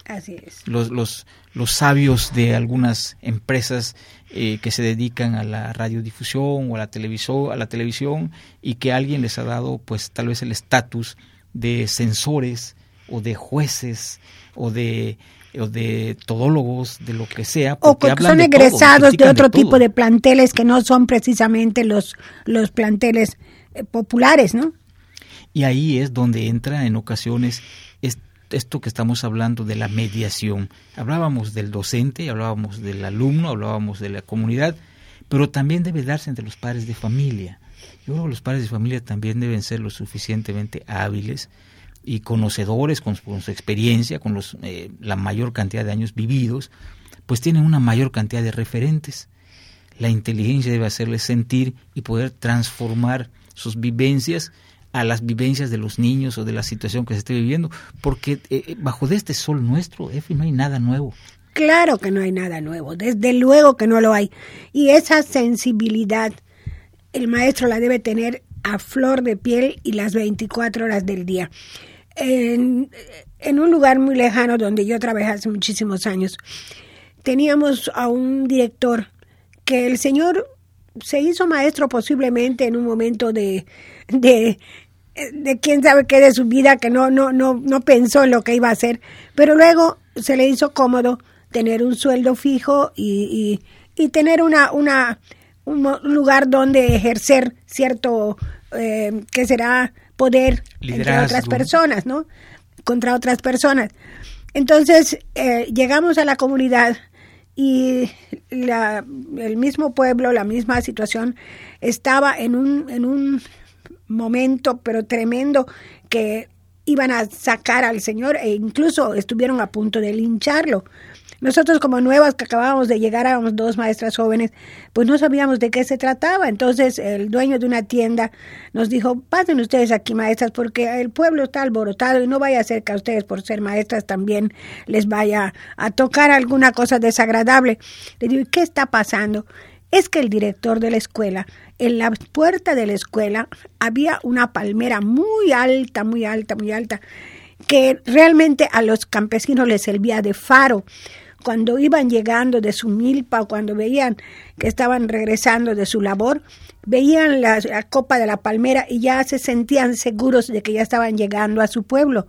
Así es. Los, los, los sabios de algunas empresas eh, que se dedican a la radiodifusión o a la, televisor, a la televisión y que alguien les ha dado pues tal vez el estatus de censores o de jueces o de o de todólogos, de lo que sea. O que son egresados de otro tipo de planteles que no son precisamente los, los planteles eh, populares, ¿no? Y ahí es donde entra en ocasiones esto que estamos hablando de la mediación. Hablábamos del docente, hablábamos del alumno, hablábamos de la comunidad, pero también debe darse entre los padres de familia. Yo creo que los padres de familia también deben ser lo suficientemente hábiles y conocedores con su, experiencia, con los, eh, la mayor cantidad de años vividos, pues tienen una mayor cantidad de referentes. La inteligencia debe hacerles sentir y poder transformar sus vivencias a las vivencias de los niños o de la situación que se esté viviendo, porque eh, eh, bajo de este sol nuestro, Efi, no hay nada nuevo. Claro que no hay nada nuevo, desde luego que no lo hay. Y esa sensibilidad el maestro la debe tener a flor de piel y las 24 horas del día. En, un lugar muy lejano donde yo trabajé hace muchísimos años, teníamos a un director que el señor se hizo maestro posiblemente en un momento de, de, de quién sabe qué de su vida, que no, no, no, no pensó en lo que iba a hacer, pero luego se le hizo cómodo tener un sueldo fijo y, y, tener una, una, un lugar donde ejercer cierto, eh, que será poder entre otras personas, ¿no? Contra otras personas. Entonces, eh, llegamos a la comunidad y la, el mismo pueblo, la misma situación, estaba en un, en un momento, pero tremendo, que iban a sacar al Señor e incluso estuvieron a punto de lincharlo. Nosotros como nuevas que acabábamos de llegar, a dos maestras jóvenes, pues no sabíamos de qué se trataba. Entonces el dueño de una tienda nos dijo, pasen ustedes aquí maestras porque el pueblo está alborotado y no vaya a ser que a ustedes por ser maestras también les vaya a tocar alguna cosa desagradable. Le digo, ¿qué está pasando? Es que el director de la escuela en la puerta de la escuela había una palmera muy alta, muy alta, muy alta, que realmente a los campesinos les servía de faro. Cuando iban llegando de su milpa o cuando veían que estaban regresando de su labor, veían la, copa de la palmera y ya se sentían seguros de que ya estaban llegando a su pueblo.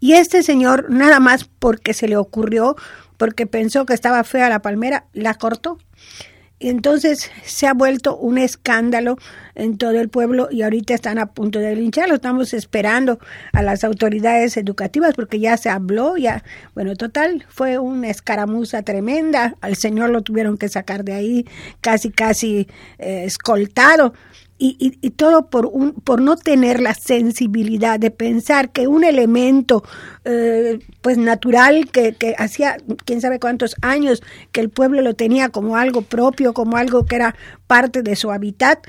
Y este señor, nada más porque se le ocurrió, porque pensó que estaba fea la palmera, la cortó. Y entonces se ha vuelto un escándalo en todo el pueblo y ahorita están a punto de lincharlo. Estamos esperando a las autoridades educativas porque ya se habló, ya, bueno, total, fue una escaramuza tremenda. Al señor lo tuvieron que sacar de ahí casi, casi eh, escoltado y, y, todo por, un, por no tener la sensibilidad de pensar que un elemento eh, pues natural que, que hacía quién sabe cuántos años que el pueblo lo tenía como algo propio, como algo que era parte de su hábitat,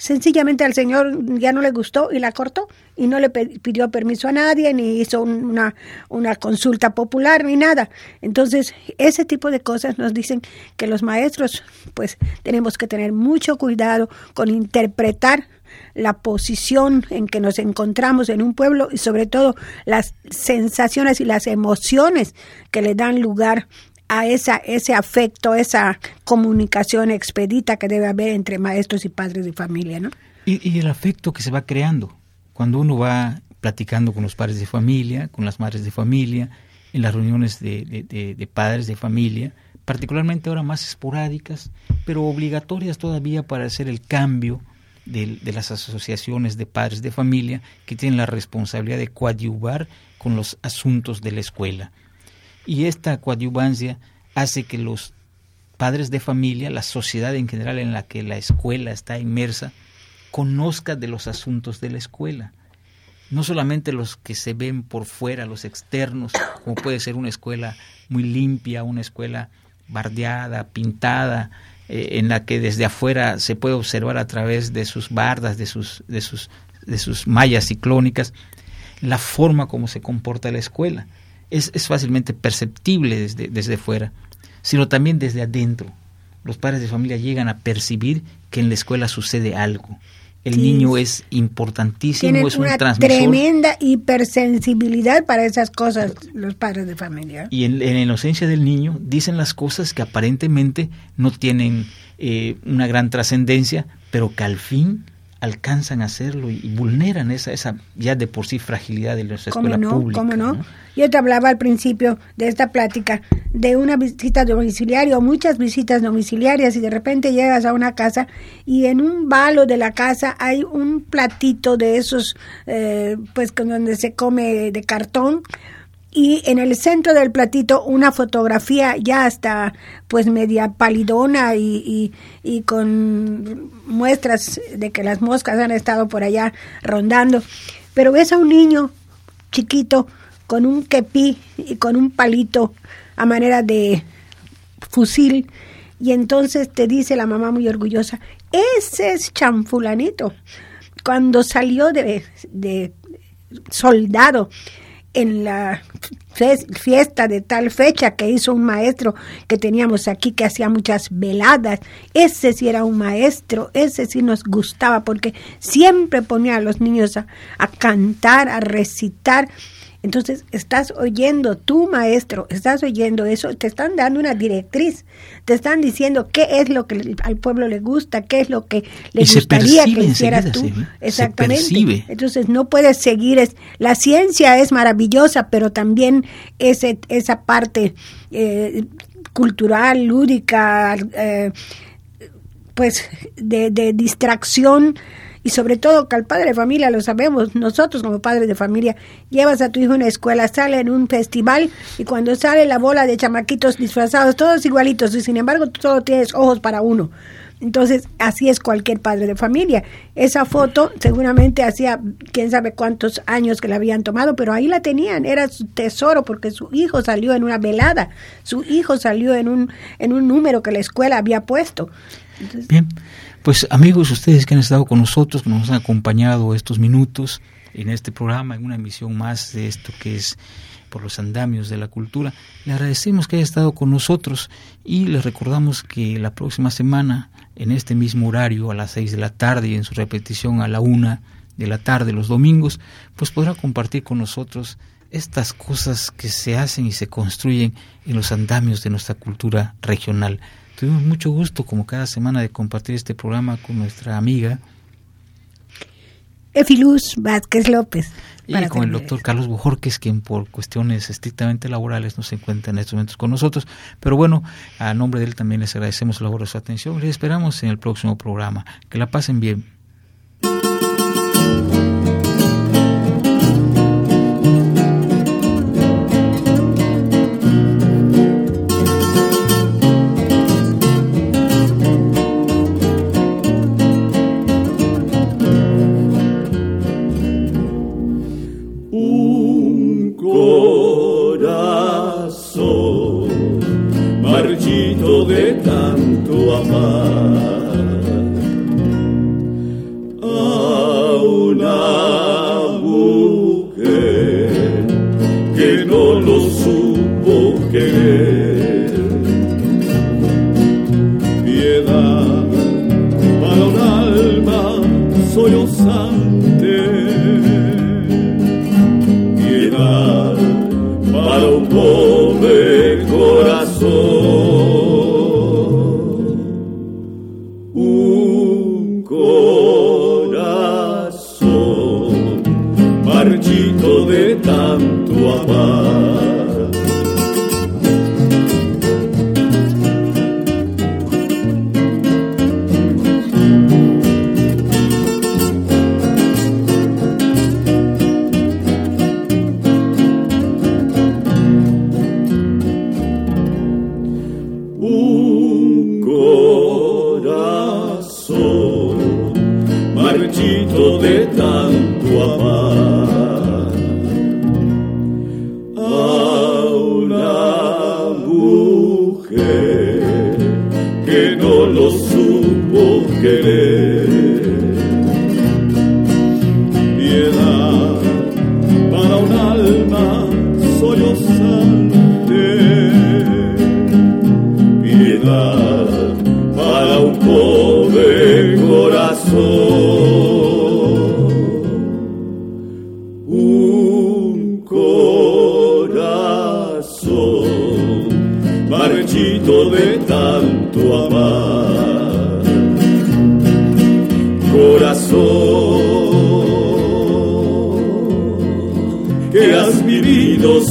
sencillamente al señor ya no le gustó y la cortó y no le pidió permiso a nadie ni hizo una, una consulta popular ni nada. Entonces, ese tipo de cosas nos dicen que los maestros pues tenemos que tener mucho cuidado con interpretar la posición en que nos encontramos en un pueblo y sobre todo las sensaciones y las emociones que le dan lugar a esa, ese afecto, esa comunicación expedita que debe haber entre maestros y padres de familia, ¿no? Y, el afecto que se va creando cuando uno va platicando con los padres de familia, con las madres de familia, en las reuniones de, padres de familia, particularmente ahora más esporádicas, pero obligatorias todavía para hacer el cambio de, de, las asociaciones de padres de familia que tienen la responsabilidad de coadyuvar con los asuntos de la escuela. Y esta coadyuvancia hace que los padres de familia, la sociedad en general en la que la escuela está inmersa, conozca de los asuntos de la escuela. No solamente los que se ven por fuera, los externos, como puede ser una escuela muy limpia, una escuela bardeada, pintada, eh, en la que desde afuera se puede observar a través de sus bardas, de sus, de sus, de sus mallas ciclónicas, la forma como se comporta la escuela. Es, es fácilmente perceptible desde, desde fuera, sino también desde adentro. Los padres de familia llegan a percibir que en la escuela sucede algo el niño es importantísimo, es un una tremenda hipersensibilidad para esas cosas los padres de familia. Y en, la inocencia del niño dicen las cosas que aparentemente no tienen eh, una gran trascendencia, pero que al fin alcanzan a hacerlo y vulneran esa, esa ya de por sí fragilidad de nuestra escuela no? pública. ¿Cómo no? Yo te hablaba al principio de esta plática de una visita domiciliaria o muchas visitas domiciliarias y de repente llegas a una casa y en un balo de la casa hay un platito de esos, eh, pues con donde se come de cartón y en el centro del platito una fotografía ya hasta pues media palidona y, y, con muestras de que las moscas han estado por allá rondando. Pero ves a un niño chiquito con un kepí y con un palito a manera de fusil y entonces te dice la mamá muy orgullosa, ese es chanfulanito. Cuando salió de, de soldado, en la fiesta de tal fecha que hizo un maestro que teníamos aquí que hacía muchas veladas. Ese sí era un maestro, ese sí nos gustaba porque siempre ponía a los niños a, a cantar, a recitar entonces, estás oyendo, tu maestro, estás oyendo eso, te están dando una directriz, te están diciendo qué es lo que al pueblo le gusta, qué es lo que le gustaría que hicieras tú. Exactamente. Entonces, no puedes seguir, es, la ciencia es maravillosa, pero también ese, esa parte eh, cultural, lúdica, eh, pues de, de distracción y sobre todo que al padre de familia, lo sabemos, nosotros como padres de familia, llevas a tu hijo a una escuela, sale en un festival y cuando sale la bola de chamaquitos disfrazados, todos igualitos, y sin embargo tú solo tienes ojos para uno. Entonces, así es cualquier padre de familia. Esa foto seguramente hacía quién sabe cuántos años que la habían tomado, pero ahí la tenían, era su tesoro porque su hijo salió en una velada, su hijo salió en un, en un número que la escuela había puesto. Bien, pues amigos, ustedes que han estado con nosotros, que nos han acompañado estos minutos en este programa, en una emisión más de esto que es por los andamios de la cultura, le agradecemos que haya estado con nosotros y le recordamos que la próxima semana, en este mismo horario, a las seis de la tarde y en su repetición a la una de la tarde los domingos, pues podrá compartir con nosotros estas cosas que se hacen y se construyen en los andamios de nuestra cultura regional. Tuvimos mucho gusto, como cada semana, de compartir este programa con nuestra amiga Efiluz Vázquez López. Y con el doctor Carlos Bojorques, quien por cuestiones estrictamente laborales no se encuentra en estos momentos con nosotros. Pero bueno, a nombre de él también les agradecemos el labor de su atención y les esperamos en el próximo programa. Que la pasen bien.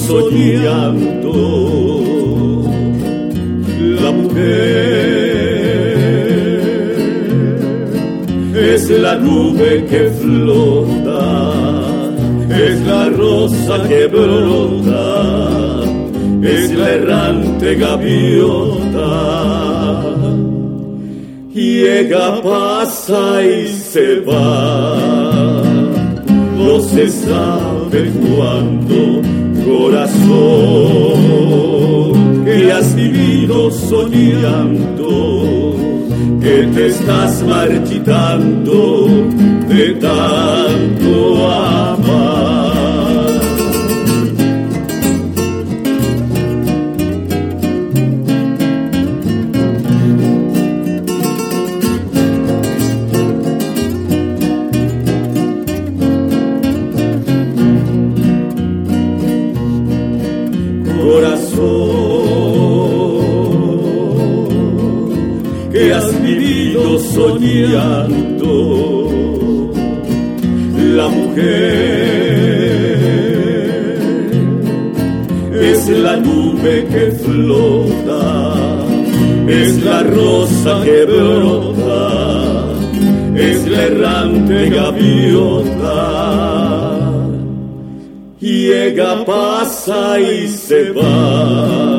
Soñando, la mujer es la nube que flota, es la rosa que brota es la errante gaviota. Llega, pasa y se va, no se sabe cuándo, corazón, que has vivido soñando, que te estás marchitando de tanto amar. Que flota es la rosa que brota es la errante gaviota. Llega pasa y se va.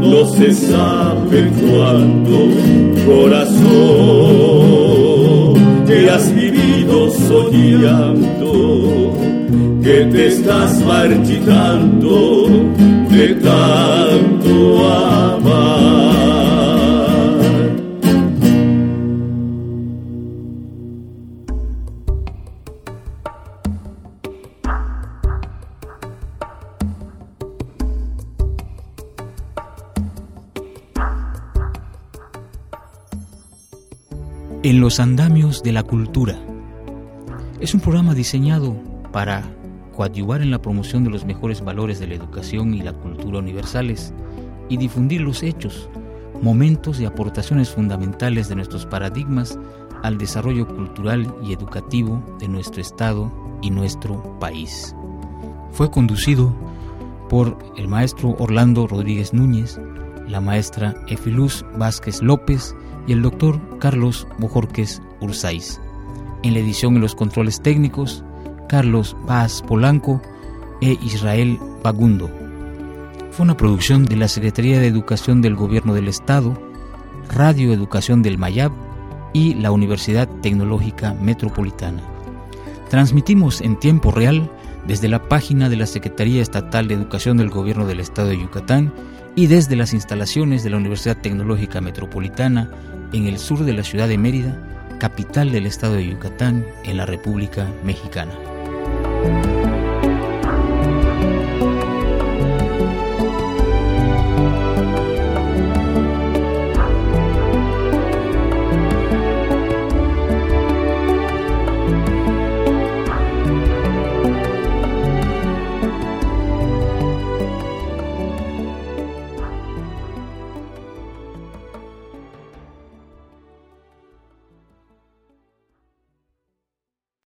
No se sabe cuándo corazón que has soñando, que te estás marchitando de tanto amar. En los andamios de la cultura. Es un programa diseñado para coadyuvar en la promoción de los mejores valores de la educación y la cultura universales y difundir los hechos, momentos y aportaciones fundamentales de nuestros paradigmas al desarrollo cultural y educativo de nuestro Estado y nuestro país. Fue conducido por el maestro Orlando Rodríguez Núñez, la maestra Efiluz Vázquez López y el doctor Carlos Bojorques Ursáis. En la edición y los controles técnicos, Carlos Paz Polanco e Israel Bagundo. Fue una producción de la Secretaría de Educación del Gobierno del Estado, Radio Educación del Mayab y la Universidad Tecnológica Metropolitana. Transmitimos en tiempo real desde la página de la Secretaría Estatal de Educación del Gobierno del Estado de Yucatán y desde las instalaciones de la Universidad Tecnológica Metropolitana en el sur de la ciudad de Mérida, capital del estado de Yucatán, en la República Mexicana.